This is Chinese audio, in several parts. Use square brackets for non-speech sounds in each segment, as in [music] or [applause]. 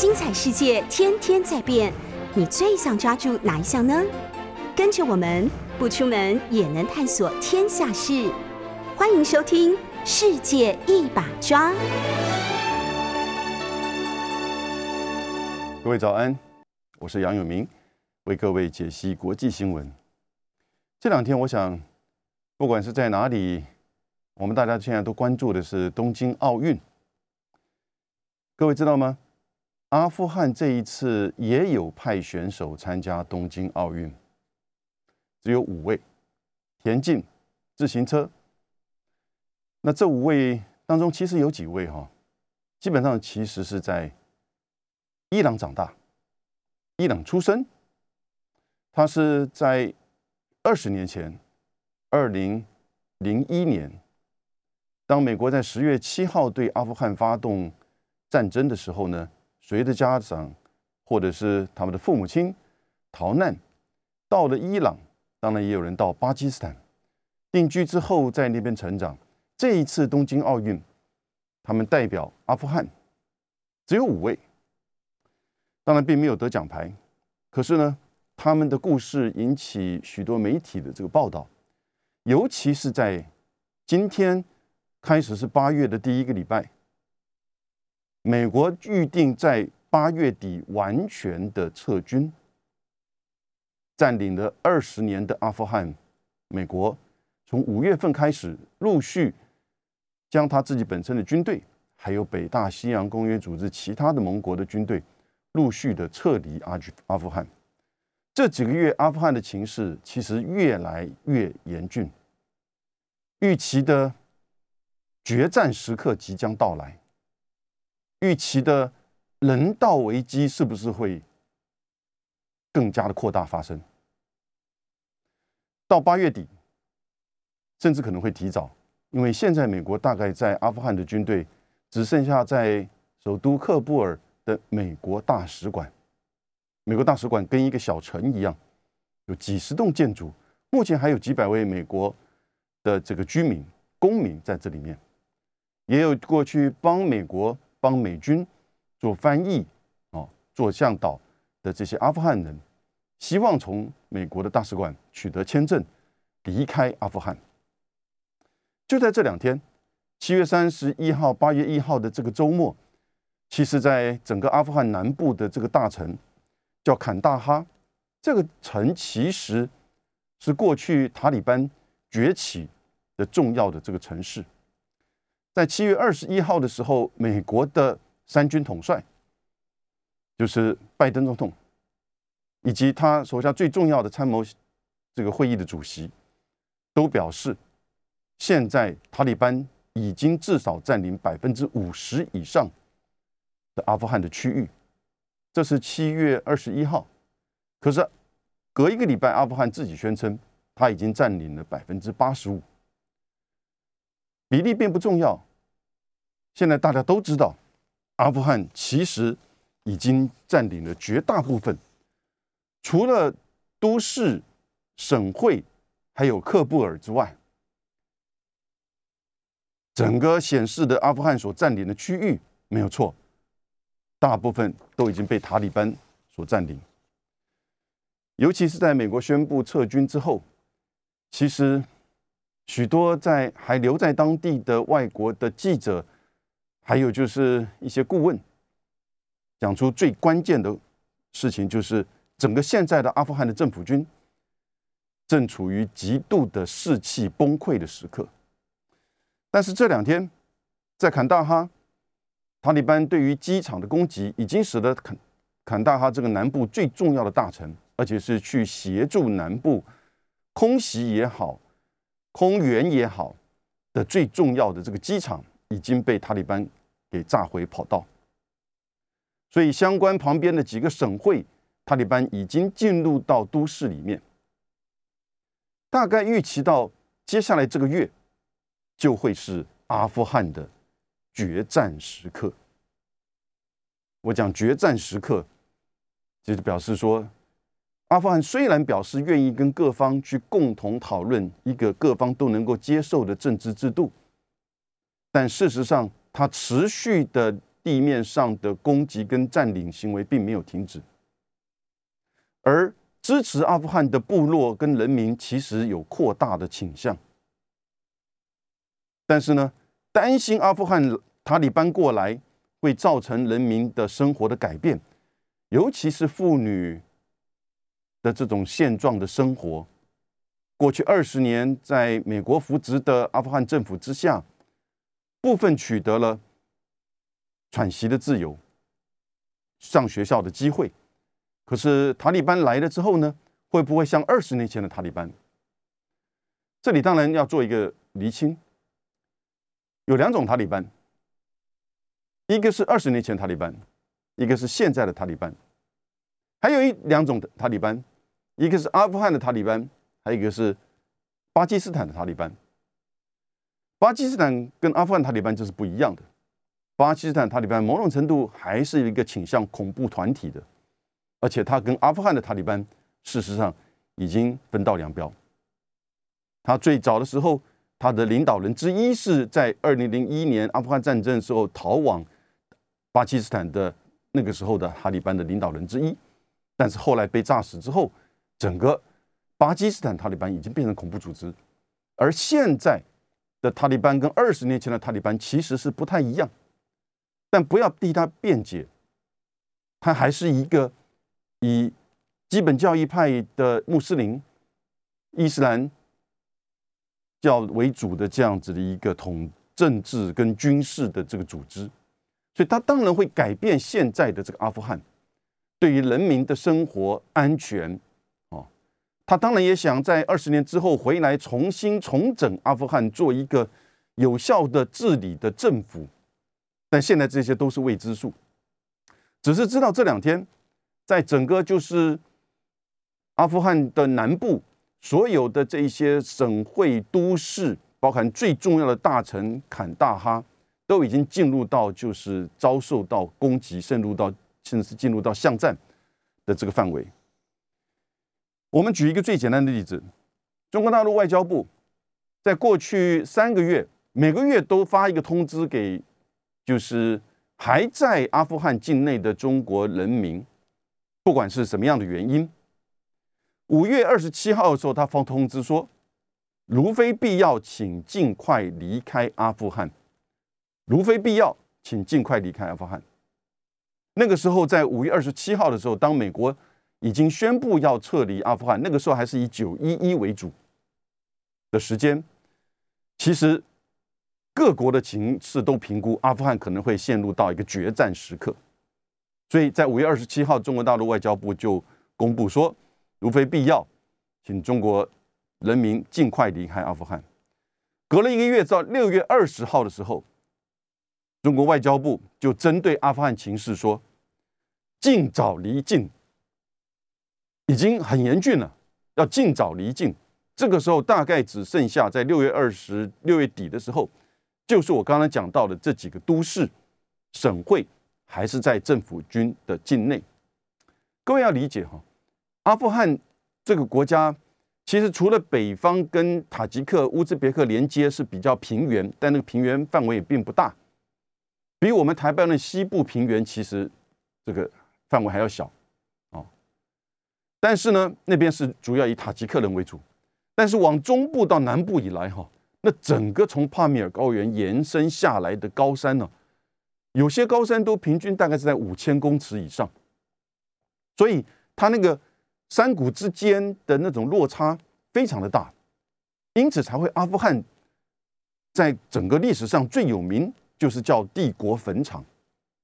精彩世界天天在变，你最想抓住哪一项呢？跟着我们不出门也能探索天下事，欢迎收听《世界一把抓》。各位早安，我是杨永明，为各位解析国际新闻。这两天，我想，不管是在哪里，我们大家现在都关注的是东京奥运。各位知道吗？阿富汗这一次也有派选手参加东京奥运，只有五位，田径、自行车。那这五位当中，其实有几位哈，基本上其实是在伊朗长大，伊朗出生。他是在二十年前，二零零一年，当美国在十月七号对阿富汗发动战争的时候呢？随着家长或者是他们的父母亲逃难到了伊朗，当然也有人到巴基斯坦定居之后在那边成长。这一次东京奥运，他们代表阿富汗只有五位，当然并没有得奖牌，可是呢，他们的故事引起许多媒体的这个报道，尤其是在今天开始是八月的第一个礼拜。美国预定在八月底完全的撤军，占领了二十年的阿富汗。美国从五月份开始，陆续将他自己本身的军队，还有北大西洋公约组织其他的盟国的军队，陆续的撤离阿阿富汗。这几个月，阿富汗的情势其实越来越严峻，预期的决战时刻即将到来。预期的人道危机是不是会更加的扩大发生？到八月底，甚至可能会提早，因为现在美国大概在阿富汗的军队只剩下在首都喀布尔的美国大使馆。美国大使馆跟一个小城一样，有几十栋建筑，目前还有几百位美国的这个居民、公民在这里面，也有过去帮美国。帮美军做翻译哦，做向导的这些阿富汗人，希望从美国的大使馆取得签证，离开阿富汗。就在这两天，七月三十一号、八月一号的这个周末，其实，在整个阿富汗南部的这个大城叫坎大哈，这个城其实是过去塔利班崛起的重要的这个城市。在七月二十一号的时候，美国的三军统帅，就是拜登总统，以及他手下最重要的参谋这个会议的主席，都表示，现在塔利班已经至少占领百分之五十以上的阿富汗的区域。这是七月二十一号，可是隔一个礼拜，阿富汗自己宣称他已经占领了百分之八十五，比例并不重要。现在大家都知道，阿富汗其实已经占领了绝大部分，除了都市、省会还有喀布尔之外，整个显示的阿富汗所占领的区域没有错，大部分都已经被塔利班所占领。尤其是在美国宣布撤军之后，其实许多在还留在当地的外国的记者。还有就是一些顾问讲出最关键的事情，就是整个现在的阿富汗的政府军正处于极度的士气崩溃的时刻。但是这两天在坎大哈，塔利班对于机场的攻击，已经使得坎坎大哈这个南部最重要的大城，而且是去协助南部空袭也好、空援也好的最重要的这个机场，已经被塔利班。给炸毁跑道，所以相关旁边的几个省会，塔利班已经进入到都市里面。大概预期到接下来这个月，就会是阿富汗的决战时刻。我讲决战时刻，就是表示说，阿富汗虽然表示愿意跟各方去共同讨论一个各方都能够接受的政治制度，但事实上。他持续的地面上的攻击跟占领行为并没有停止，而支持阿富汗的部落跟人民其实有扩大的倾向。但是呢，担心阿富汗塔利班过来会造成人民的生活的改变，尤其是妇女的这种现状的生活。过去二十年，在美国扶植的阿富汗政府之下，部分取得了喘息的自由、上学校的机会。可是塔利班来了之后呢，会不会像二十年前的塔利班？这里当然要做一个厘清，有两种塔利班，一个是二十年前塔利班，一个是现在的塔利班，还有一两种塔利班，一个是阿富汗的塔利班。还有一个是巴基斯坦的塔利班，巴基斯坦跟阿富汗塔利班就是不一样的。巴基斯坦塔利班某种程度还是一个倾向恐怖团体的，而且他跟阿富汗的塔利班事实上已经分道扬镳。他最早的时候，他的领导人之一是在二零零一年阿富汗战争时候逃往巴基斯坦的那个时候的塔利班的领导人之一，但是后来被炸死之后，整个。巴基斯坦塔利班已经变成恐怖组织，而现在的塔利班跟二十年前的塔利班其实是不太一样，但不要替他辩解，他还是一个以基本教义派的穆斯林、伊斯兰教为主的这样子的一个统政治跟军事的这个组织，所以他当然会改变现在的这个阿富汗对于人民的生活安全。他当然也想在二十年之后回来重新重整阿富汗，做一个有效的治理的政府，但现在这些都是未知数，只是知道这两天，在整个就是阿富汗的南部所有的这一些省会都市，包含最重要的大城坎大哈，都已经进入到就是遭受到攻击，渗入到甚至是进入到巷战的这个范围。我们举一个最简单的例子：中国大陆外交部在过去三个月，每个月都发一个通知给，就是还在阿富汗境内的中国人民，不管是什么样的原因。五月二十七号的时候，他发通知说，如非必要，请尽快离开阿富汗；如非必要，请尽快离开阿富汗。那个时候，在五月二十七号的时候，当美国。已经宣布要撤离阿富汗，那个时候还是以九一一为主的时间。其实各国的情势都评估阿富汗可能会陷入到一个决战时刻，所以在五月二十七号，中国大陆外交部就公布说，如非必要，请中国人民尽快离开阿富汗。隔了一个月，到六月二十号的时候，中国外交部就针对阿富汗情势说，尽早离境。已经很严峻了，要尽早离境。这个时候大概只剩下在六月二十六月底的时候，就是我刚才讲到的这几个都市、省会还是在政府军的境内。各位要理解哈，阿富汗这个国家其实除了北方跟塔吉克、乌兹别克连接是比较平原，但那个平原范围也并不大，比我们台湾的西部平原其实这个范围还要小。但是呢，那边是主要以塔吉克人为主，但是往中部到南部以来，哈，那整个从帕米尔高原延伸下来的高山呢，有些高山都平均大概是在五千公尺以上，所以它那个山谷之间的那种落差非常的大，因此才会阿富汗在整个历史上最有名就是叫帝国坟场，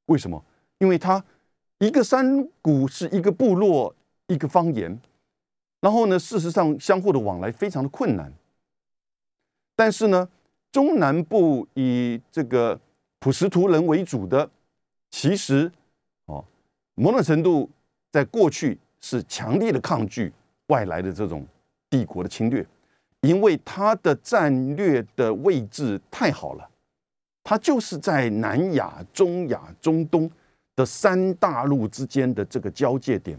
为什么？因为它一个山谷是一个部落。一个方言，然后呢，事实上相互的往来非常的困难。但是呢，中南部以这个普什图人为主的，其实哦，某种程度在过去是强烈的抗拒外来的这种帝国的侵略，因为它的战略的位置太好了，它就是在南亚、中亚、中东的三大陆之间的这个交界点。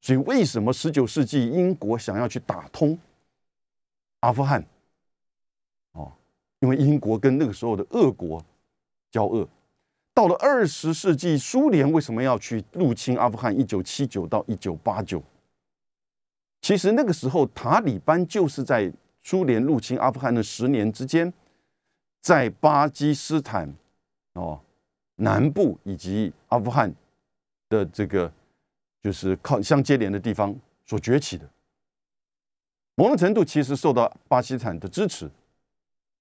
所以，为什么十九世纪英国想要去打通阿富汗？哦，因为英国跟那个时候的俄国交恶，到了二十世纪，苏联为什么要去入侵阿富汗？一九七九到一九八九，其实那个时候塔利班就是在苏联入侵阿富汗的十年之间，在巴基斯坦哦南部以及阿富汗的这个就是靠相接连的地方所崛起的。某种程度其实受到巴基斯坦的支持，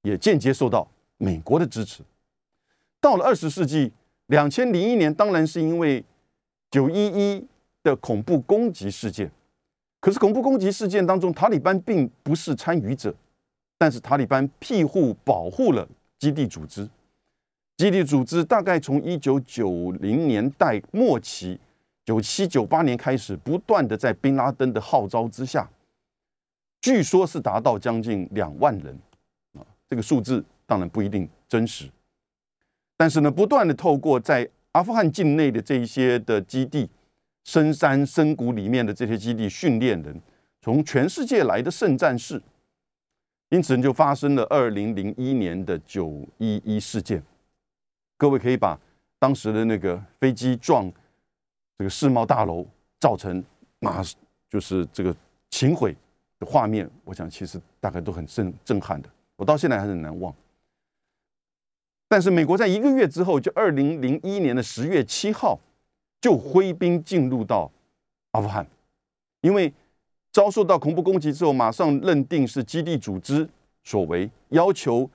也间接受到美国的支持。到了二十世纪两千零一年，当然是因为九一一的恐怖攻击事件。可是恐怖攻击事件当中，塔利班并不是参与者，但是塔利班庇护保护了基地组织。基地组织大概从一九九零年代末期，九七九八年开始，不断的在宾拉登的号召之下。据说是达到将近两万人啊，这个数字当然不一定真实，但是呢，不断的透过在阿富汗境内的这一些的基地、深山深谷里面的这些基地训练人，从全世界来的圣战士，因此就发生了二零零一年的九一一事件。各位可以把当时的那个飞机撞这个世贸大楼，造成马就是这个情毁。的画面，我想其实大概都很震震撼的，我到现在还是很难忘。但是美国在一个月之后，就二零零一年的十月七号，就挥兵进入到阿富汗，因为遭受到恐怖攻击之后，马上认定是基地组织所为，要求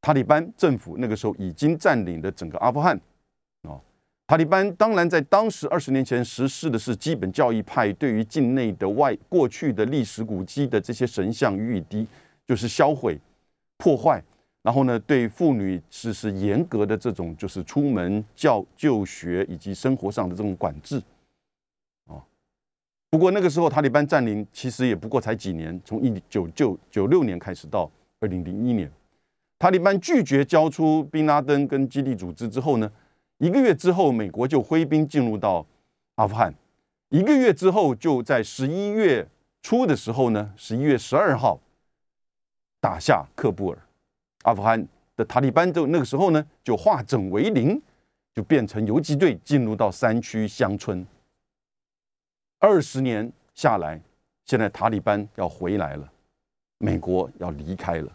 塔利班政府那个时候已经占领了整个阿富汗。塔利班当然在当时二十年前实施的是基本教义派对于境内的外过去的历史古迹的这些神像予以低，就是销毁、破坏，然后呢对妇女实施严格的这种就是出门教就学以及生活上的这种管制。哦，不过那个时候塔利班占领其实也不过才几年，从一九九九六年开始到二零零一年，塔利班拒绝交出宾拉登跟基地组织之后呢？一个月之后，美国就挥兵进入到阿富汗。一个月之后，就在十一月初的时候呢，十一月十二号打下喀布尔。阿富汗的塔利班就那个时候呢，就化整为零，就变成游击队进入到山区乡村。二十年下来，现在塔利班要回来了，美国要离开了。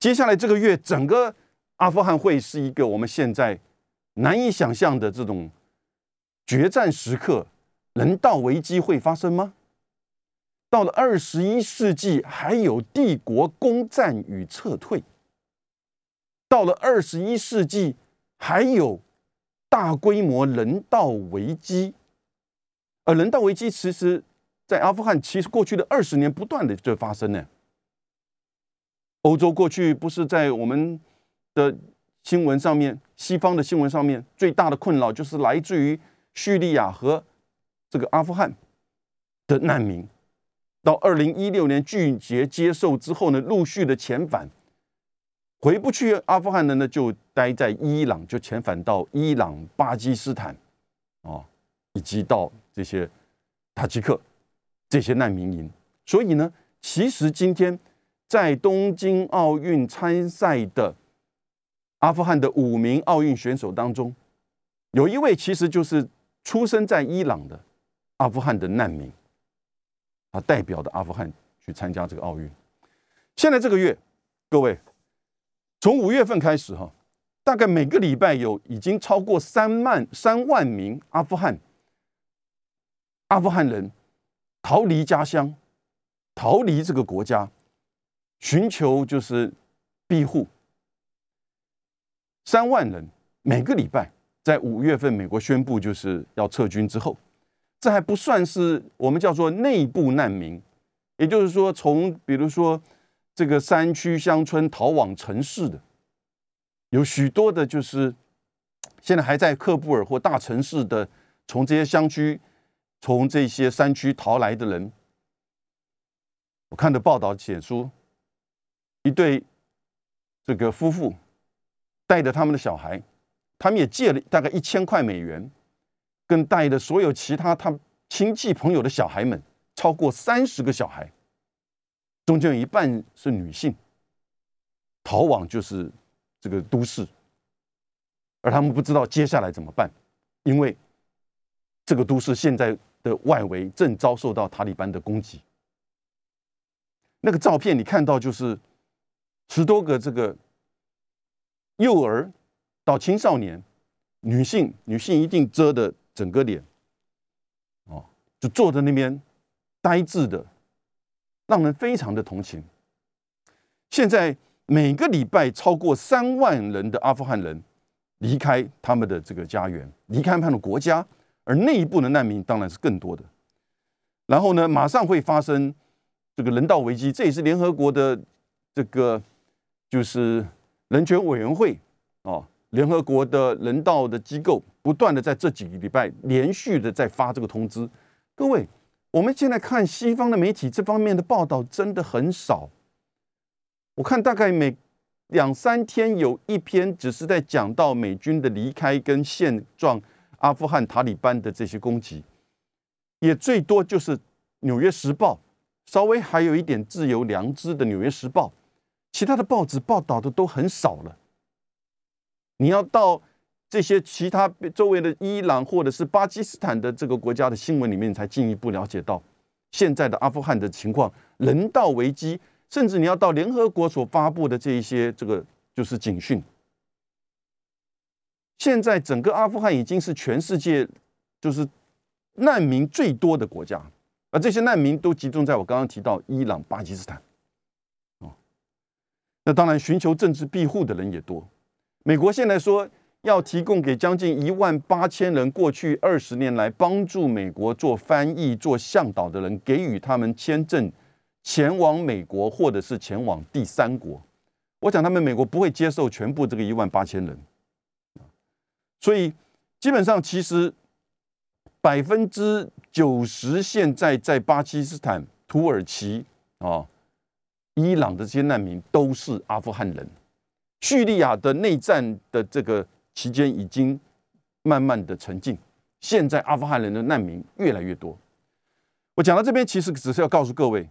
接下来这个月，整个阿富汗会是一个我们现在。难以想象的这种决战时刻，人道危机会发生吗？到了二十一世纪，还有帝国攻占与撤退；到了二十一世纪，还有大规模人道危机。而人道危机，其实，在阿富汗，其实过去的二十年不断的在发生呢。欧洲过去不是在我们的。新闻上面，西方的新闻上面最大的困扰就是来自于叙利亚和这个阿富汗的难民。到二零一六年拒绝接受之后呢，陆续的遣返，回不去阿富汗的呢，就待在伊朗，就遣返到伊朗、巴基斯坦，啊，以及到这些塔吉克这些难民营。所以呢，其实今天在东京奥运参赛的。阿富汗的五名奥运选手当中，有一位其实就是出生在伊朗的阿富汗的难民，他代表的阿富汗去参加这个奥运。现在这个月，各位从五月份开始哈，大概每个礼拜有已经超过三万三万名阿富汗阿富汗人逃离家乡，逃离这个国家，寻求就是庇护。三万人每个礼拜，在五月份美国宣布就是要撤军之后，这还不算是我们叫做内部难民，也就是说，从比如说这个山区乡村逃往城市的，有许多的，就是现在还在喀布尔或大城市的，从这些乡区、从这些山区逃来的人，我看的报道写出一对这个夫妇。带着他们的小孩，他们也借了大概一千块美元，跟带的所有其他他亲戚朋友的小孩们，超过三十个小孩，中间有一半是女性，逃往就是这个都市，而他们不知道接下来怎么办，因为这个都市现在的外围正遭受到塔利班的攻击。那个照片你看到就是十多个这个幼儿到青少年女性，女性一定遮的整个脸，哦，就坐在那边呆滞的，让人非常的同情。现在每个礼拜超过三万人的阿富汗人离开他们的这个家园，离开他们的国家，而内部的难民当然是更多的。然后呢，马上会发生这个人道危机，这也是联合国的这个就是人权委员会哦，联合国的人道的机构不断的在这几个礼拜连续的在发这个通知。各位，我们现在看西方的媒体这方面的报道真的很少。我看大概每两三天有一篇，只是在讲到美军的离开跟现状，阿富汗塔利班的这些攻击，也最多就是《纽约时报》，稍微还有一点自由良知的《纽约时报》，其他的报纸报道的都很少了。你要到这些其他周围的伊朗或者是巴基斯坦的这个国家的新闻里面，才进一步了解到现在的阿富汗的情况，人道危机。甚至你要到联合国所发布的这一些，这个就是警讯。现在整个阿富汗已经是全世界就是难民最多的国家，而这些难民都集中在我刚刚提到伊朗、巴基斯坦。那当然寻求政治庇护的人也多。美国现在说要提供给将近一万八千人，过去二十年来帮助美国做翻译、做向导的人，给予他们签证。前往美国，或者是前往第三国，我想他们美国不会接受全部这个一万八千人，所以基本上其实百分之九十现在在巴基斯坦、土耳其啊、伊朗的这些难民都是阿富汗人。叙利亚的内战的这个期间已经慢慢的沉静，现在阿富汗人的难民越来越多。我讲到这边，其实只是要告诉各位。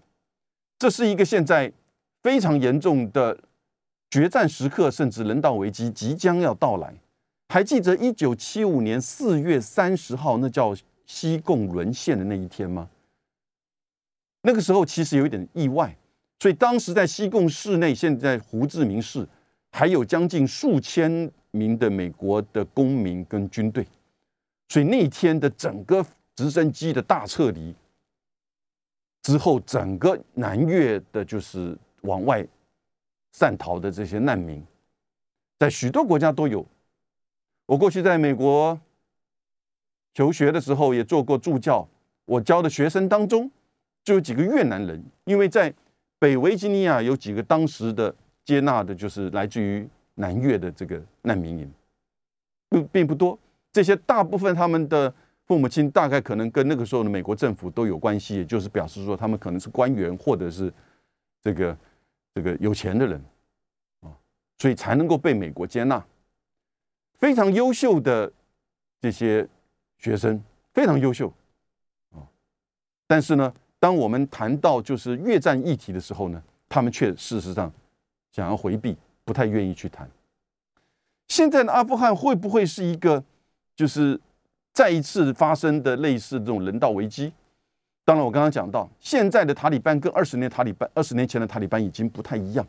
这是一个现在非常严重的决战时刻，甚至人道危机即将要到来。还记得一九七五年四月三十号，那叫西贡沦陷的那一天吗？那个时候其实有一点意外，所以当时在西贡市内，现在胡志明市还有将近数千名的美国的公民跟军队，所以那天的整个直升机的大撤离。之后，整个南越的，就是往外散逃的这些难民，在许多国家都有。我过去在美国求学的时候，也做过助教。我教的学生当中，就有几个越南人，因为在北维吉尼亚有几个当时的接纳的，就是来自于南越的这个难民营，并并不多。这些大部分他们的。父母亲大概可能跟那个时候的美国政府都有关系，也就是表示说他们可能是官员或者是这个这个有钱的人啊，所以才能够被美国接纳。非常优秀的这些学生，非常优秀啊，但是呢，当我们谈到就是越战议题的时候呢，他们却事实上想要回避，不太愿意去谈。现在的阿富汗会不会是一个就是？再一次发生的类似这种人道危机，当然我刚刚讲到，现在的塔利班跟二十年塔利班、二十年前的塔利班已经不太一样，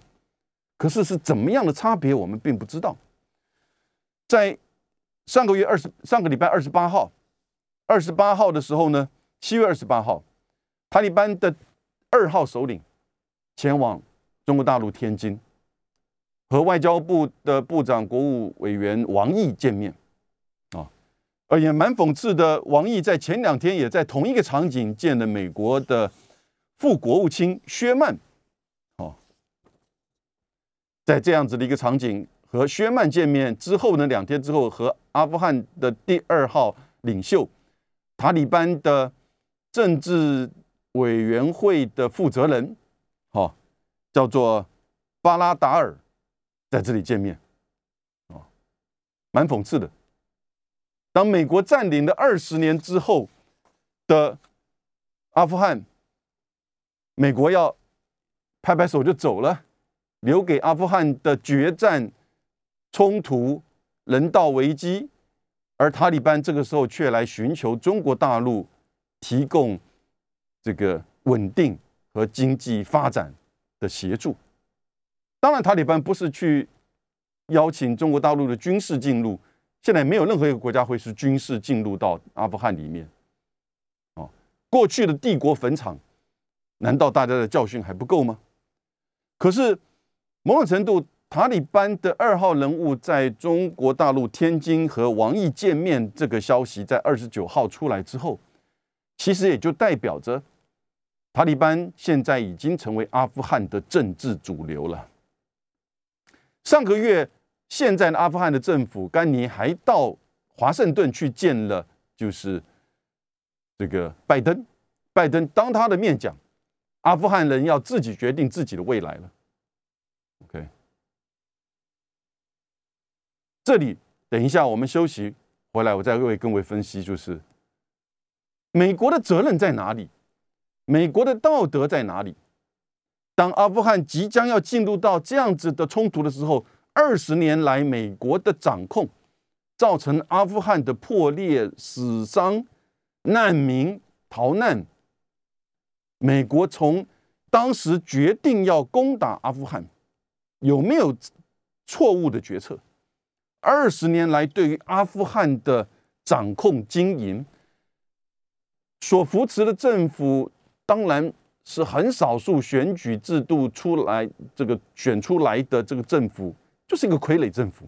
可是是怎么样的差别，我们并不知道。在上个月二十上个礼拜二十八号，二十八号的时候呢，七月二十八号，塔利班的二号首领前往中国大陆天津，和外交部的部长、国务委员王毅见面。啊而也蛮讽刺的，王毅在前两天也在同一个场景见了美国的副国务卿薛曼，哦，在这样子的一个场景和薛曼见面之后呢，两天之后和阿富汗的第二号领袖塔利班的政治委员会的负责人，哦，叫做巴拉达尔，在这里见面，哦，蛮讽刺的。当美国占领了二十年之后的阿富汗，美国要拍拍手就走了，留给阿富汗的决战、冲突、人道危机，而塔利班这个时候却来寻求中国大陆提供这个稳定和经济发展的协助。当然，塔利班不是去邀请中国大陆的军事进入，现在没有任何一个国家会是军事进入到阿富汗里面。哦，过去的帝国坟场，难道大家的教训还不够吗？可是某种程度。塔利班的二号人物在中国大陆天津和王毅见面，这个消息在二十九号出来之后，其实也就代表着塔利班现在已经成为阿富汗的政治主流了。上个月，现在的阿富汗的政府甘尼还到华盛顿去见了，就是这个拜登。拜登当他的面讲，阿富汗人要自己决定自己的未来了。OK。这里等一下，我们休息回来，我再为各位分析，就是美国的责任在哪里？美国的道德在哪里？当阿富汗即将要进入到这样子的冲突的时候，二十年来美国的掌控，造成阿富汗的破裂、死伤、难民逃难。美国从当时决定要攻打阿富汗，有没有错误的决策？二十年来，对于阿富汗的掌控经营，所扶持的政府当然是很少数选举制度出来这个选出来的这个政府，就是一个傀儡政府。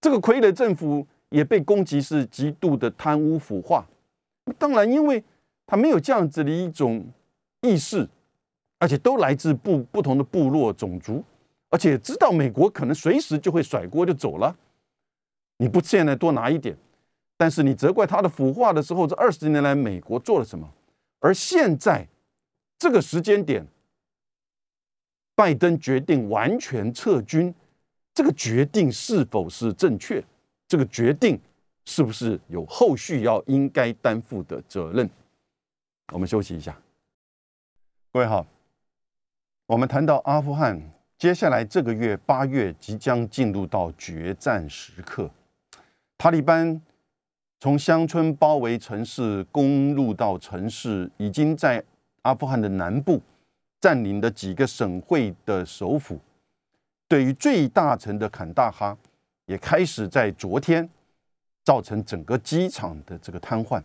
这个傀儡政府也被攻击是极度的贪污腐化。当然，因为他没有这样子的一种意识，而且都来自不不同的部落种族。而且知道美国可能随时就会甩锅就走了，你不现在多拿一点，但是你责怪他的腐化的时候，这二十年来美国做了什么？而现在这个时间点，拜登决定完全撤军，这个决定是否是正确？这个决定是不是有后续要应该担负的责任？我们休息一下，各位好，我们谈到阿富汗。接下来这个月八月即将进入到决战时刻，塔利班从乡村包围城市，攻入到城市，已经在阿富汗的南部占领的几个省会的首府。对于最大城的坎大哈，也开始在昨天造成整个机场的这个瘫痪，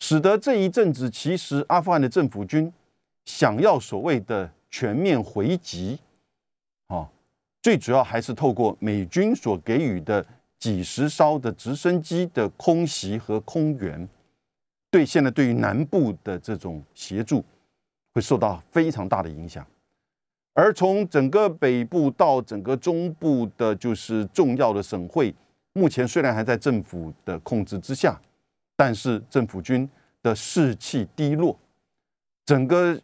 使得这一阵子其实阿富汗的政府军想要所谓的全面回击。啊，最主要还是透过美军所给予的几十艘的直升机的空袭和空援，对现在对于南部的这种协助会受到非常大的影响。而从整个北部到整个中部的，就是重要的省会，目前虽然还在政府的控制之下，但是政府军的士气低落，整个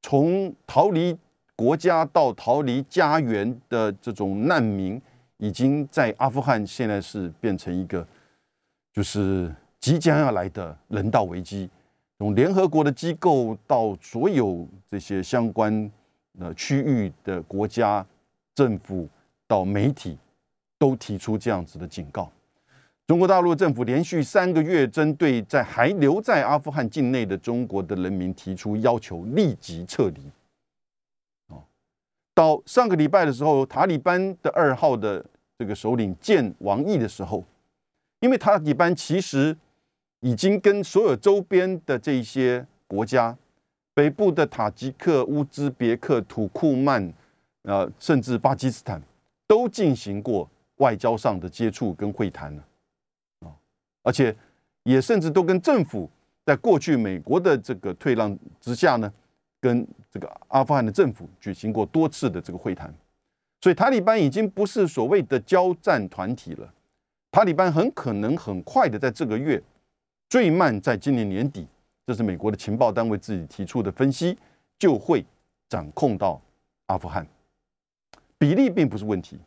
从逃离。国家到逃离家园的这种难民，已经在阿富汗现在是变成一个，就是即将要来的人道危机。从联合国的机构到所有这些相关呃区域的国家政府到媒体，都提出这样子的警告。中国大陆政府连续三个月针对在还留在阿富汗境内的中国的人民提出要求，立即撤离。到上个礼拜的时候，塔利班的二号的这个首领见王毅的时候，因为塔利班其实已经跟所有周边的这些国家，北部的塔吉克、乌兹别克、土库曼，呃，甚至巴基斯坦，都进行过外交上的接触跟会谈了，啊，而且也甚至都跟政府在过去美国的这个退让之下呢。跟这个阿富汗的政府举行过多次的这个会谈，所以塔利班已经不是所谓的交战团体了。塔利班很可能很快的在这个月，最慢在今年年底，这是美国的情报单位自己提出的分析，就会掌控到阿富汗。比例并不是问题。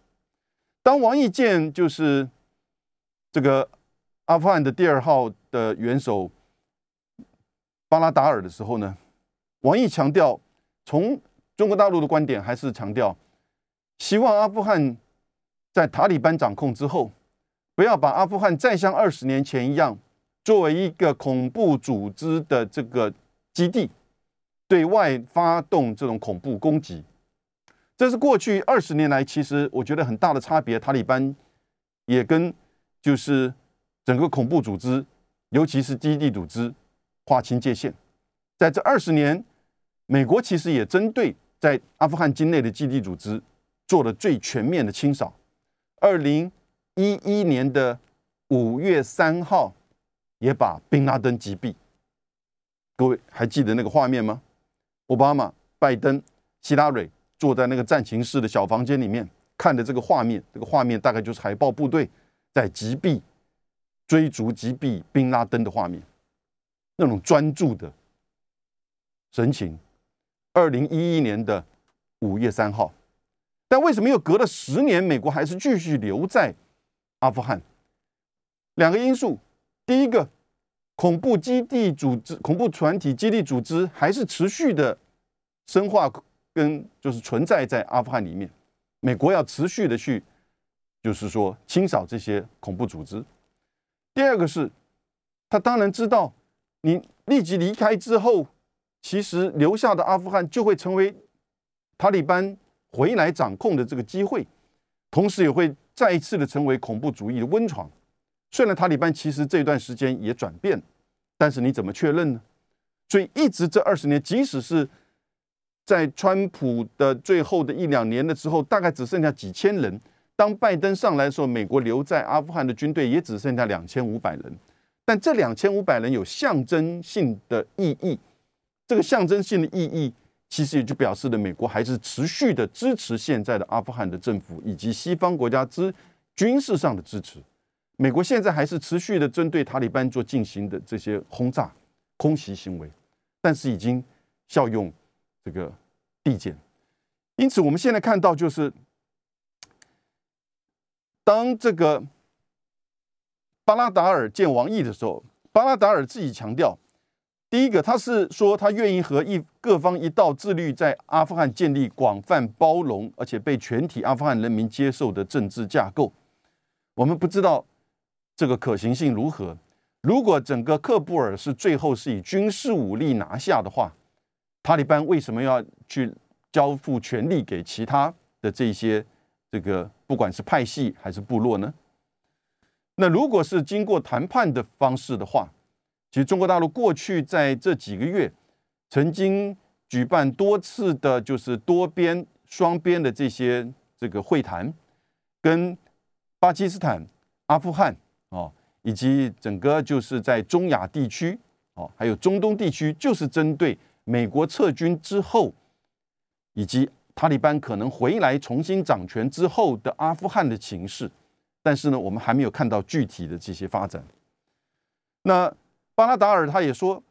当王毅见就是这个阿富汗的第二号的元首巴拉达尔的时候呢？王毅强调，从中国大陆的观点，还是强调希望阿富汗在塔利班掌控之后，不要把阿富汗再像二十年前一样，作为一个恐怖组织的这个基地，对外发动这种恐怖攻击。这是过去二十年来，其实我觉得很大的差别。塔利班也跟就是整个恐怖组织，尤其是基地组织划清界限。在这二十年，美国其实也针对在阿富汗境内的基地组织做了最全面的清扫。二零一一年的五月三号，也把宾拉登击毙。各位还记得那个画面吗？奥巴马、拜登、希拉蕊坐在那个战情室的小房间里面，看的这个画面。这个画面大概就是海豹部队在击毙、追逐击毙宾拉登的画面，那种专注的神情。二零一一年的五月三号，但为什么又隔了十年，美国还是继续留在？阿富汗两个因素，第一个，恐怖基地组织、恐怖团体基地组织还是持续的深化跟就是存在在阿富汗里面，美国要持续的去就是说清扫这些恐怖组织。第二个是，他当然知道你立即离开之后，其实留下的阿富汗就会成为塔利班回来掌控的这个机会，同时也会。再一次的成为恐怖主义的温床。虽然塔利班其实这段时间也转变，但是你怎么确认呢？所以一直这二十年，即使是在川普的最后的一两年的时候，大概只剩下几千人。当拜登上来的时候，美国留在阿富汗的军队也只剩下两千五百人。但这两千五百人有象征性的意义，这个象征性的意义。其实也就表示了，美国还是持续的支持现在的阿富汗的政府以及西方国家之军事上的支持。美国现在还是持续的针对塔利班做进行的这些轰炸、空袭行为，但是已经效用这个递减。因此，我们现在看到就是，当这个巴拉达尔见王毅的时候，巴拉达尔自己强调。第一个，他是说他愿意和一各方一道，自律在阿富汗建立广泛包容而且被全体阿富汗人民接受的政治架构。我们不知道这个可行性如何。如果整个喀布尔是最后是以军事武力拿下的话，塔利班为什么要去交付权力给其他的这些这个不管是派系还是部落呢？那如果是经过谈判的方式的话，其实中国大陆过去在这几个月，曾经举办多次的，就是多边、双边的这些这个会谈，跟巴基斯坦、阿富汗哦，以及整个就是在中亚地区哦，还有中东地区，就是针对美国撤军之后，以及塔利班可能回来重新掌权之后的阿富汗的情势。但是呢，我们还没有看到具体的这些发展。那。巴拉达尔他也说，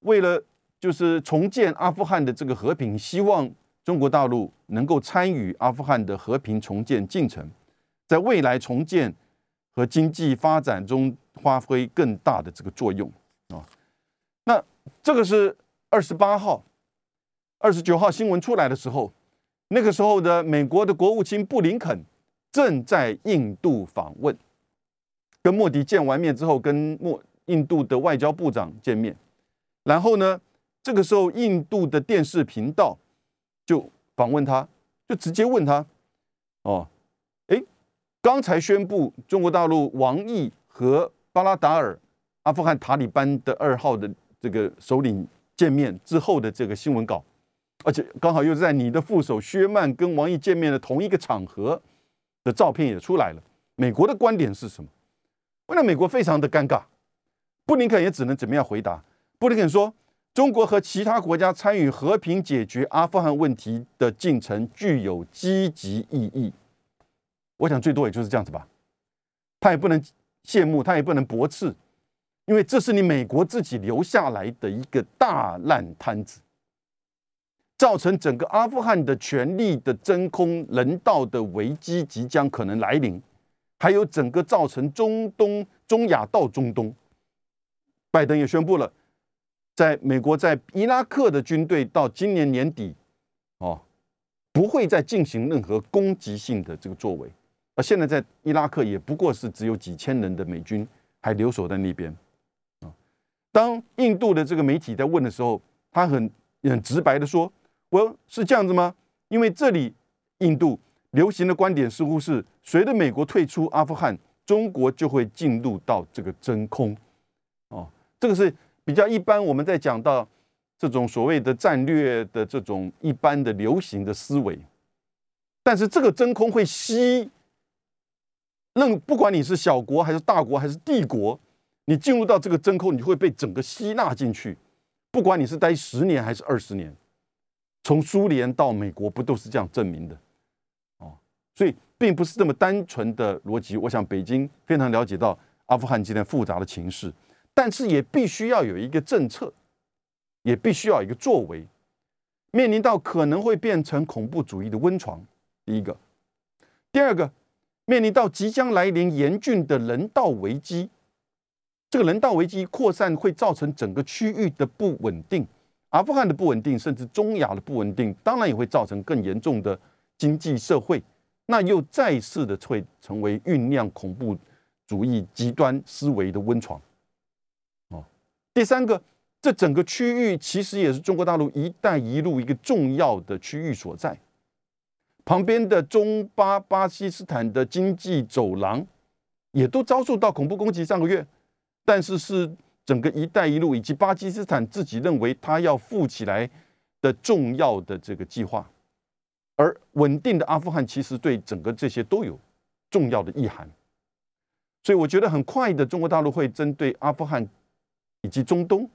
为了就是重建阿富汗的这个和平，希望中国大陆能够参与阿富汗的和平重建进程，在未来重建和经济发展中发挥更大的这个作用啊。那这个是二十八号、二十九号新闻出来的时候，那个时候的美国的国务卿布林肯正在印度访问，跟莫迪见完面之后，跟莫。印度的外交部长见面，然后呢，这个时候印度的电视频道就访问他，就直接问他：“哦，哎，刚才宣布中国大陆王毅和巴拉达尔阿富汗塔利班的二号的这个首领见面之后的这个新闻稿，而且刚好又在你的副手薛曼跟王毅见面的同一个场合的照片也出来了。美国的观点是什么？为了美国非常的尴尬。”布林肯也只能怎么样回答？布林肯说：“中国和其他国家参与和平解决阿富汗问题的进程具有积极意义。”我想最多也就是这样子吧。他也不能羡慕，他也不能驳斥，因为这是你美国自己留下来的一个大烂摊子，造成整个阿富汗的权力的真空、人道的危机即将可能来临，还有整个造成中东、中亚到中东。拜登也宣布了，在美国在伊拉克的军队到今年年底，哦，不会再进行任何攻击性的这个作为，而现在在伊拉克也不过是只有几千人的美军还留守在那边啊。当印度的这个媒体在问的时候，他很很直白的说：“我是这样子吗？因为这里印度流行的观点似乎是，随着美国退出阿富汗，中国就会进入到这个真空。这个是比较一般，我们在讲到这种所谓的战略的这种一般的流行的思维。但是这个真空会吸，任不管你是小国还是大国还是帝国，你进入到这个真空，你会被整个吸纳进去。”不管你是待十年还是二十年，从苏联到美国，不都是这样证明的？哦，所以并不是这么单纯的逻辑。我想北京非常了解到阿富汗今天复杂的情势，但是也必须要有一个政策，也必须要有一个作为。面临到可能会变成恐怖主义的温床，第一个；第二个，面临到即将来临严峻的人道危机。这个人道危机扩散会造成整个区域的不稳定，阿富汗的不稳定，甚至中亚的不稳定，当然也会造成更严重的经济社会，那又再次的会成为酝酿恐怖主义极端思维的温床。第三个，这整个区域其实也是中国大陆“一带一路”一个重要的区域所在，旁边的中巴巴基斯坦的经济走廊也都遭受到恐怖攻击，上个月。但是是整个“一带一路”以及巴基斯坦自己认为他要富起来的重要的这个计划，而稳定的阿富汗其实对整个这些都有重要的意涵，所以我觉得很快的中国大陆会针对阿富汗以及中东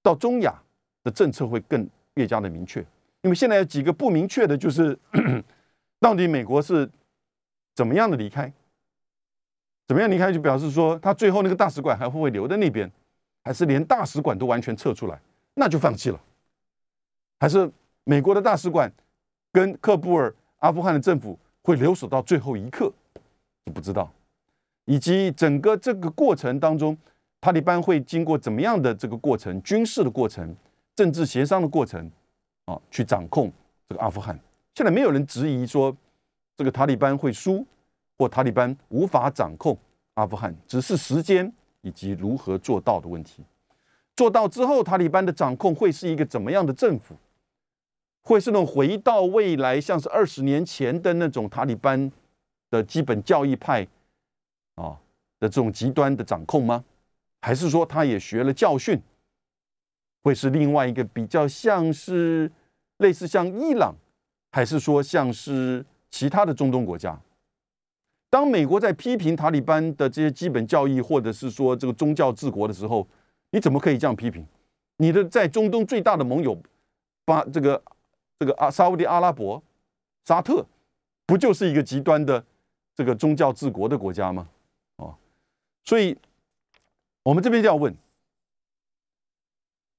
到中亚的政策会更越加的明确，因为现在有几个不明确的，就是 [coughs] 到底美国是怎么样的离开。怎么样离开就表示说他最后那个大使馆还会不会留在那边，还是连大使馆都完全撤出来，那就放弃了？还是美国的大使馆跟喀布尔阿富汗的政府会留守到最后一刻？不知道。以及整个这个过程当中，塔利班会经过怎么样的这个过程，军事的过程、政治协商的过程啊，去掌控这个阿富汗。现在没有人质疑说这个塔利班会输。或塔利班无法掌控阿富汗，只是时间以及如何做到的问题。做到之后，塔利班的掌控会是一个怎么样的政府？会是那种回到未来，像是二十年前的那种塔利班的基本教义派啊的这种极端的掌控吗？还是说他也学了教训，会是另外一个比较像是类似像伊朗，还是说像是其他的中东国家？当美国在批评塔利班的这些基本教义，或者是说这个宗教治国的时候，你怎么可以这样批评？你的在中东最大的盟友，巴这个这个阿沙地阿拉伯、沙特，不就是一个极端的这个宗教治国的国家吗？哦，所以我们这边就要问，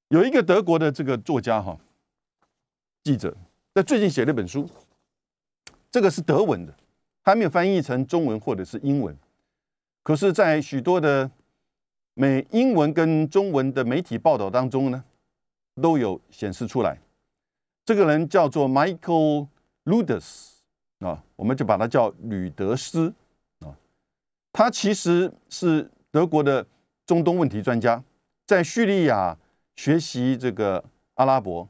有一个德国的这个作家哈，记者在最近写了一本书，这个是德文的。还没有翻译成中文或者是英文，可是，在许多的美英文跟中文的媒体报道当中呢，都有显示出来。这个人叫做 Michael Ludus 啊，我们就把他叫吕德斯啊。他其实是德国的中东问题专家，在叙利亚学习这个阿拉伯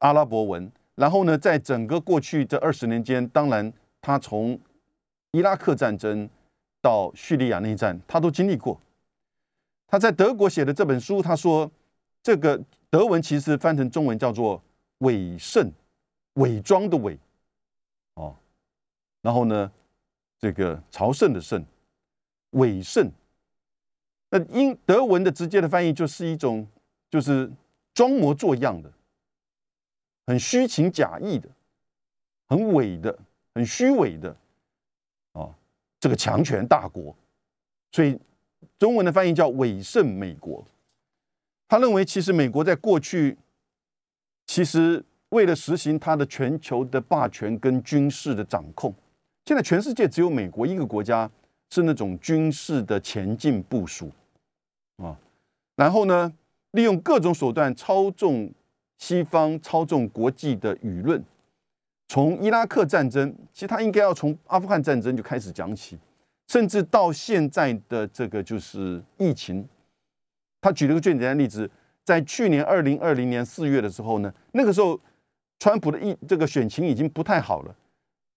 阿拉伯文，然后呢，在整个过去这二十年间，当然。他从伊拉克战争到叙利亚内战，他都经历过。他在德国写的这本书，他说这个德文其实翻成中文叫做“伪圣”，伪装的伪哦，然后呢，这个朝圣的圣，伪圣。那英德文的直接的翻译就是一种，就是装模作样的，很虚情假意的，很伪的。很虚伪的，啊，这个强权大国，所以中文的翻译叫“伪胜美国”。他认为，其实美国在过去，其实为了实行他的全球的霸权跟军事的掌控，现在全世界只有美国一个国家是那种军事的前进部署，然后呢，利用各种手段操纵西方、操纵国际的舆论。从伊拉克战争，其实他应该要从阿富汗战争就开始讲起，甚至到现在的这个就是疫情。他举了个最简单的例子，在去年二零二零年四月的时候呢，那个时候川普的意这个选情已经不太好了，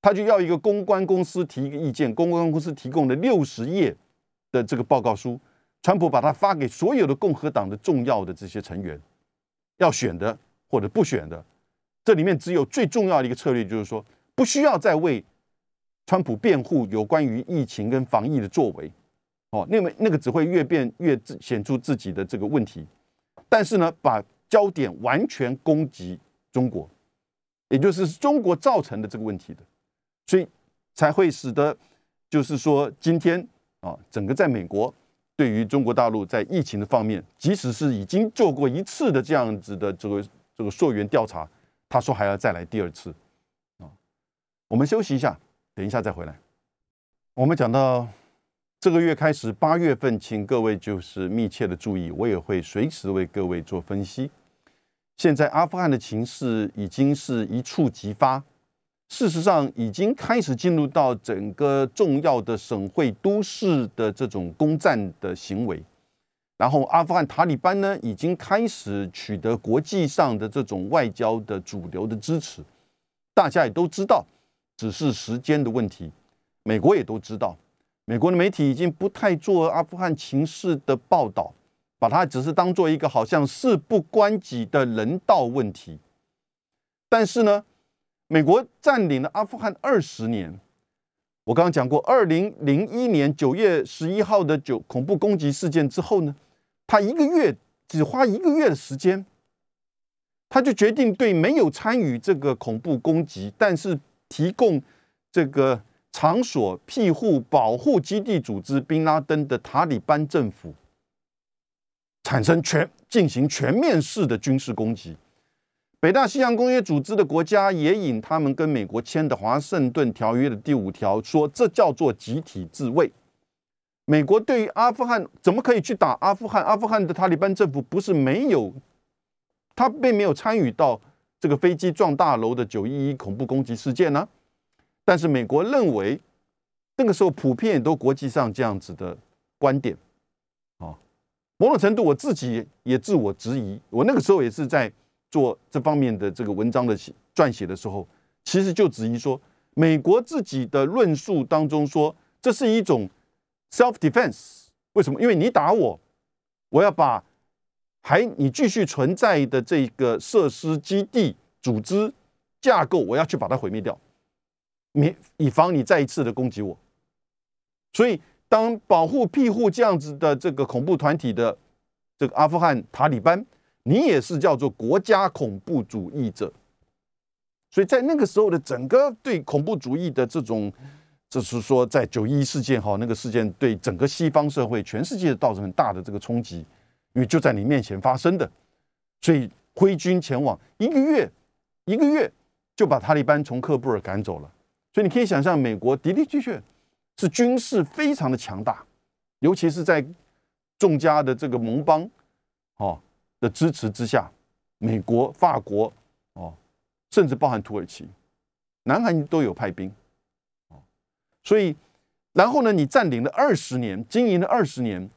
他就要一个公关公司提一个意见，公关公司提供了六十页的这个报告书，川普把它发给所有的共和党的重要的这些成员，要选的或者不选的。这里面只有最重要的一个策略，就是说不需要再为川普辩护有关于疫情跟防疫的作为，哦，那么那个只会越变越显出自己的这个问题。但是呢，把焦点完全攻击中国，也就是中国造成的这个问题的，所以才会使得就是说今天啊，整个在美国对于中国大陆在疫情的方面，即使是已经做过一次的这样子的这个这个溯源调查。他说还要再来第二次，啊，我们休息一下，等一下再回来。我们讲到这个月开始，八月份，请各位就是密切的注意，我也会随时为各位做分析。现在阿富汗的情势已经是一触即发，事实上已经开始进入到整个重要的省会都市的这种攻占的行为。然后，阿富汗塔利班呢，已经开始取得国际上的这种外交的主流的支持，大家也都知道，只是时间的问题。美国也都知道，美国的媒体已经不太做阿富汗情势的报道，把它只是当做一个好像事不关己的人道问题。但是呢，美国占领了阿富汗二十年，我刚刚讲过，二零零一年九月十一号的九恐怖攻击事件之后呢？他一个月只花一个月的时间，他就决定对没有参与这个恐怖攻击，但是提供这个场所庇护、保护基地组织宾拉登的塔利班政府产生全进行全面式的军事攻击。北大西洋公约组织的国家也引他们跟美国签的华盛顿条约的第五条说，这叫做集体自卫。美国对于阿富汗怎么可以去打阿富汗？阿富汗的塔利班政府不是没有，他并没有参与到这个飞机撞大楼的九一一恐怖攻击事件呢。但是美国认为，那个时候普遍都国际上这样子的观点啊，某种程度我自己也自我质疑。我那个时候也是在做这方面的这个文章的撰写的时候，其实就质疑说，美国自己的论述当中说，这是一种。Self defense，为什么？因为你打我，我要把还你继续存在的这个设施、基地、组织架构，我要去把它毁灭掉，免以防你再一次的攻击我。所以，当保护庇护这样子的这个恐怖团体的这个阿富汗塔利班，你也是叫做国家恐怖主义者。所以在那个时候的整个对恐怖主义的这种。就是说，在九一事件哈，那个事件对整个西方社会、全世界造成很大的这个冲击，因为就在你面前发生的，所以挥军前往，一个月，一个月就把塔利班从喀布尔赶走了。所以你可以想象，美国的的确确是军事非常的强大，尤其是在众家的这个盟邦哦的支持之下，美国、法国哦，甚至包含土耳其、南韩都有派兵。哦所以，然后呢？你占领了二十年，经营了二十年，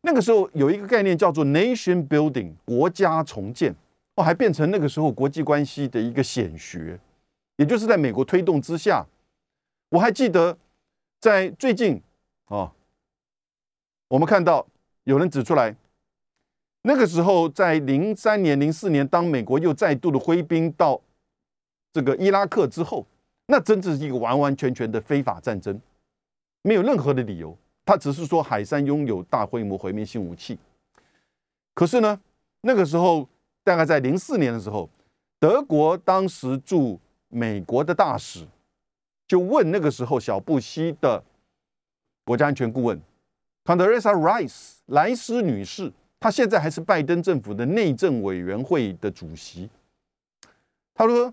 那个时候有一个概念叫做 nation building，国家重建，哦，还变成那个时候国际关系的一个显学，也就是在美国推动之下，我还记得在最近啊，我们看到有人指出来，那个时候在零三年、零四年，当美国又再度的挥兵到这个伊拉克之后。那真是一个完完全全的非法战争，没有任何的理由。他只是说海山拥有大规模毁灭性武器。可是呢，那个时候大概在零四年的时候，德国当时驻美国的大使就问那个时候小布希的国家安全顾问 Condoleezza Rice 莱斯女士，他现在还是拜登政府的内政委员会的主席。他说。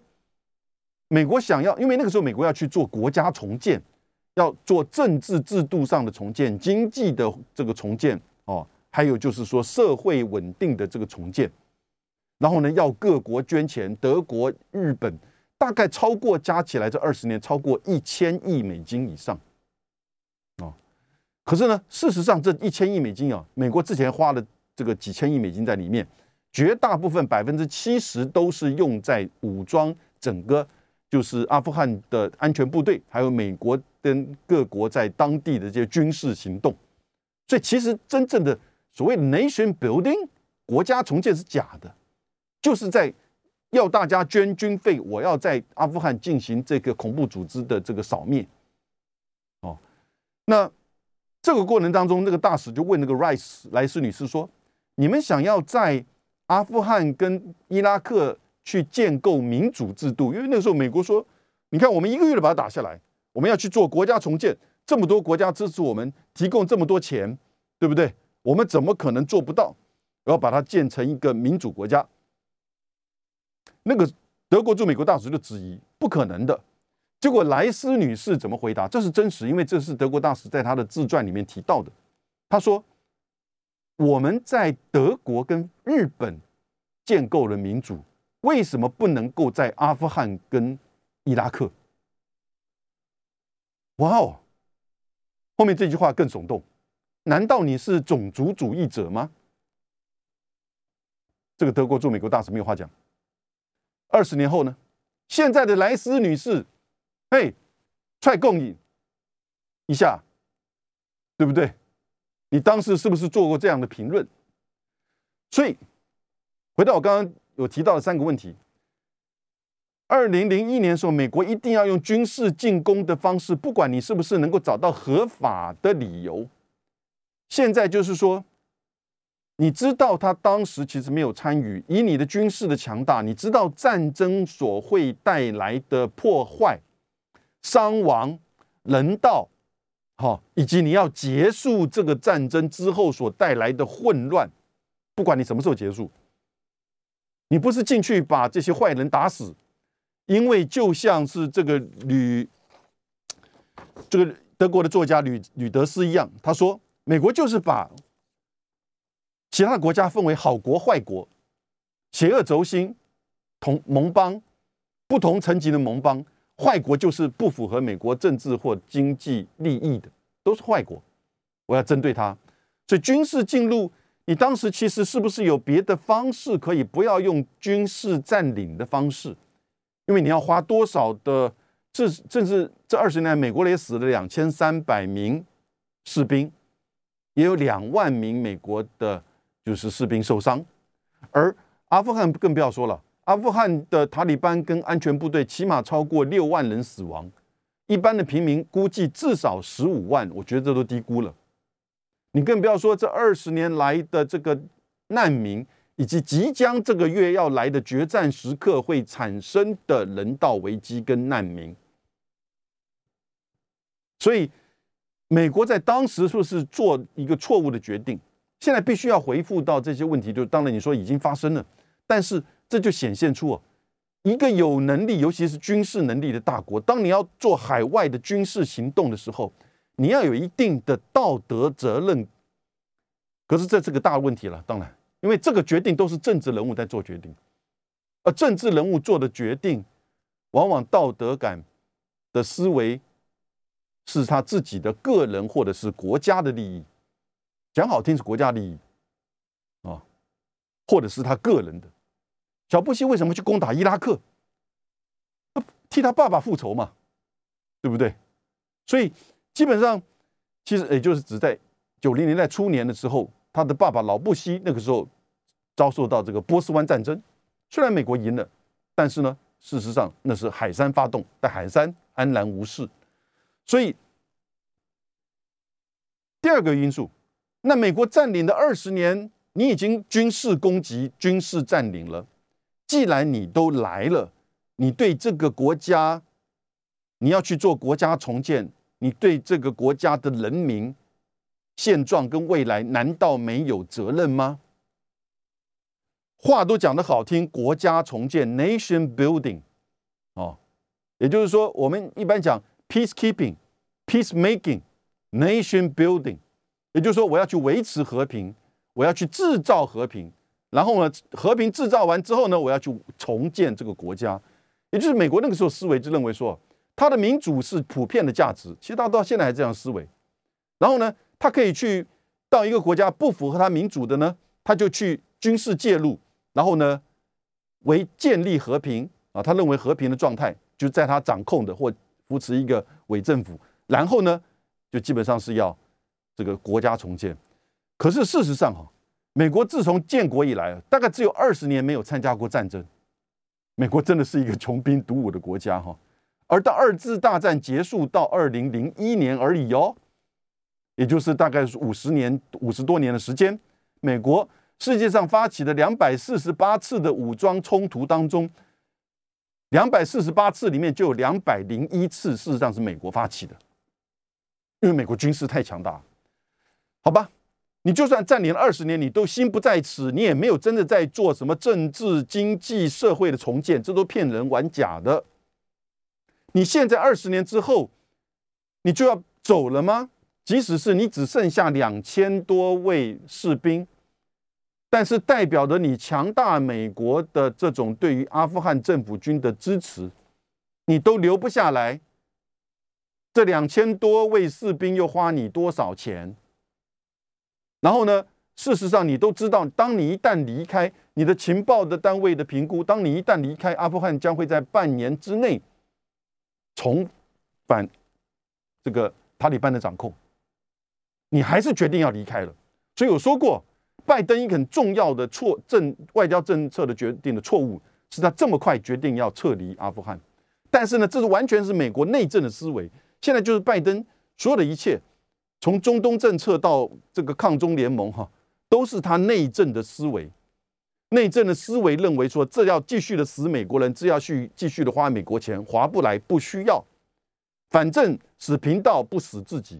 美国想要，因为那个时候美国要去做国家重建，要做政治制度上的重建、经济的这个重建哦，还有就是说社会稳定的这个重建。然后呢，要各国捐钱，德国、日本大概超过加起来这二十年超过一千亿美金以上，可是呢，事实上这一千亿美金啊，美国之前花了这个几千亿美金在里面，绝大部分百分之七十都是用在武装整个就是阿富汗的安全部队，还有美国跟各国在当地的这些军事行动，所以其实真正的所谓 nation building 国家重建是假的，就是在。要大家捐军费，我要在阿富汗进行这个恐怖组织的这个扫灭。哦，那这个过程当中，那个大使就问那个 Rice 莱斯女士说：“你们想要在阿富汗跟伊拉克去建构民主制度？因为那个时候美国说，你看我们一个月就把它打下来，我们要去做国家重建，这么多国家支持我们，提供这么多钱，对不对？我们怎么可能做不到？我要把它建成一个民主国家。”那个德国驻美国大使就质疑不可能的，结果莱斯女士怎么回答？这是真实，因为这是德国大使在他的自传里面提到的。他说：“我们在德国跟日本建构了民主，为什么不能够在阿富汗跟伊拉克？”哇哦！后面这句话更耸动，难道你是种族主义者吗？这个德国驻美国大使没有话讲。二十年后呢？现在的莱斯女士，嘿，踹共赢一下，对不对？你当时是不是做过这样的评论？所以，回到我刚刚有提到的三个问题：二零零一年的时候，美国一定要用军事进攻的方式，不管你是不是能够找到合法的理由。现在就是说。你知道他当时其实没有参与，以你的军事的强大，你知道战争所会带来的破坏、伤亡、人道，好，以及你要结束这个战争之后所带来的混乱，不管你什么时候结束，你不是进去把这些坏人打死，因为就像是这个吕，这个德国的作家吕吕德斯一样，他说，美国就是把。其他国家分为好国坏国、邪恶轴心、同盟邦、不同层级的盟邦。坏国就是不符合美国政治或经济利益的，都是坏国。我要针对他，所以军事进入，你当时其实是不是有别的方式可以不要用军事占领的方式？因为你要花多少的，这甚至这二十年，美国也死了两千三百名士兵，也有两万名美国的。就是士兵受伤，而阿富汗更不要说了。阿富汗的塔利班跟安全部队起码超过六万人死亡，一般的平民估计至少十五万，我觉得这都低估了。你更不要说这二十年来的这个难民，以及即将这个月要来的决战时刻会产生的人道危机跟难民。所以，美国在当时是不是做一个错误的决定？现在必须要回复到这些问题，就当然你说已经发生了，但是这就显现出哦，一个有能力，尤其是军事能力的大国，当你要做海外的军事行动的时候，你要有一定的道德责任。可是这是个大问题了，当然，因为这个决定都是政治人物在做决定，而政治人物做的决定，往往道德感的思维是他自己的个人或者是国家的利益。讲好听是国家利益，啊，或者是他个人的。小布希为什么去攻打伊拉克？替他爸爸复仇嘛，对不对？所以基本上，其实也就是指在九零年代初年的时候，他的爸爸老布希那个时候遭受到这个波斯湾战争。虽然美国赢了，但是呢，事实上那是海山发动，但海山安然无事。所以第二个因素。那美国占领的二十年，你已经军事攻击、军事占领了。既然你都来了，你对这个国家，你要去做国家重建，你对这个国家的人民现状跟未来，难道没有责任吗？话都讲得好听，国家重建 （nation building） 哦，也就是说，我们一般讲 peacekeeping、peacemaking、nation building。也就是说，我要去维持和平，我要去制造和平，然后呢，和平制造完之后呢，我要去重建这个国家。也就是美国那个时候思维就认为说，他的民主是普遍的价值，其实他到现在还这样思维。然后呢，他可以去到一个国家不符合他民主的呢，他就去军事介入，然后呢，为建立和平啊，他认为和平的状态就在他掌控的或扶持一个伪政府，然后呢，就基本上是要这个国家重建。可是事实上哈，美国自从建国以来，大概只有二十年没有参加过战争。美国真的是一个穷兵黩武的国家哈，而到二次大战结束到二零零一年而已哦，也就是大概是五十年五十多年的时间，美国世界上发起的两百四十八次的武装冲突当中，两百四十八次里面就有两百零一次事实上是美国发起的，因为美国军事太强大，好吧。你就算占领了二十年，你都心不在此，你也没有真的在做什么政治、经济、社会的重建，这都骗人玩假的。你现在二十年之后，你就要走了吗？即使是你只剩下两千多位士兵，但是代表着你强大美国的这种对于阿富汗政府军的支持，你都留不下来。这两千多位士兵又花你多少钱？然后呢？事实上，你都知道，当你一旦离开你的情报的单位的评估，当你一旦离开阿富汗，将会在半年之内重返这个塔利班的掌控。你还是决定要离开了。所以我说过，拜登一个很重要的错政外交政策的决定的错误，是他这么快决定要撤离阿富汗。但是呢，这是完全是美国内政的思维。现在就是拜登所有的一切。从中东政策到这个抗中联盟，哈，都是他内政的思维。内政的思维认为说，这要继续的死美国人，这要去继续的花美国钱，划不来，不需要。反正死贫道不死自己。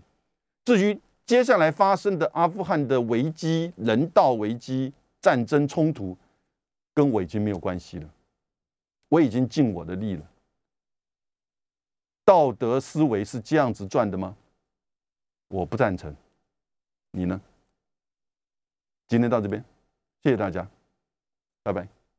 至于接下来发生的阿富汗的危机、人道危机、战争冲突，跟我已经没有关系了。我已经尽我的力了。道德思维是这样子转的吗？我不赞成，你呢？今天到这边，谢谢大家，拜拜。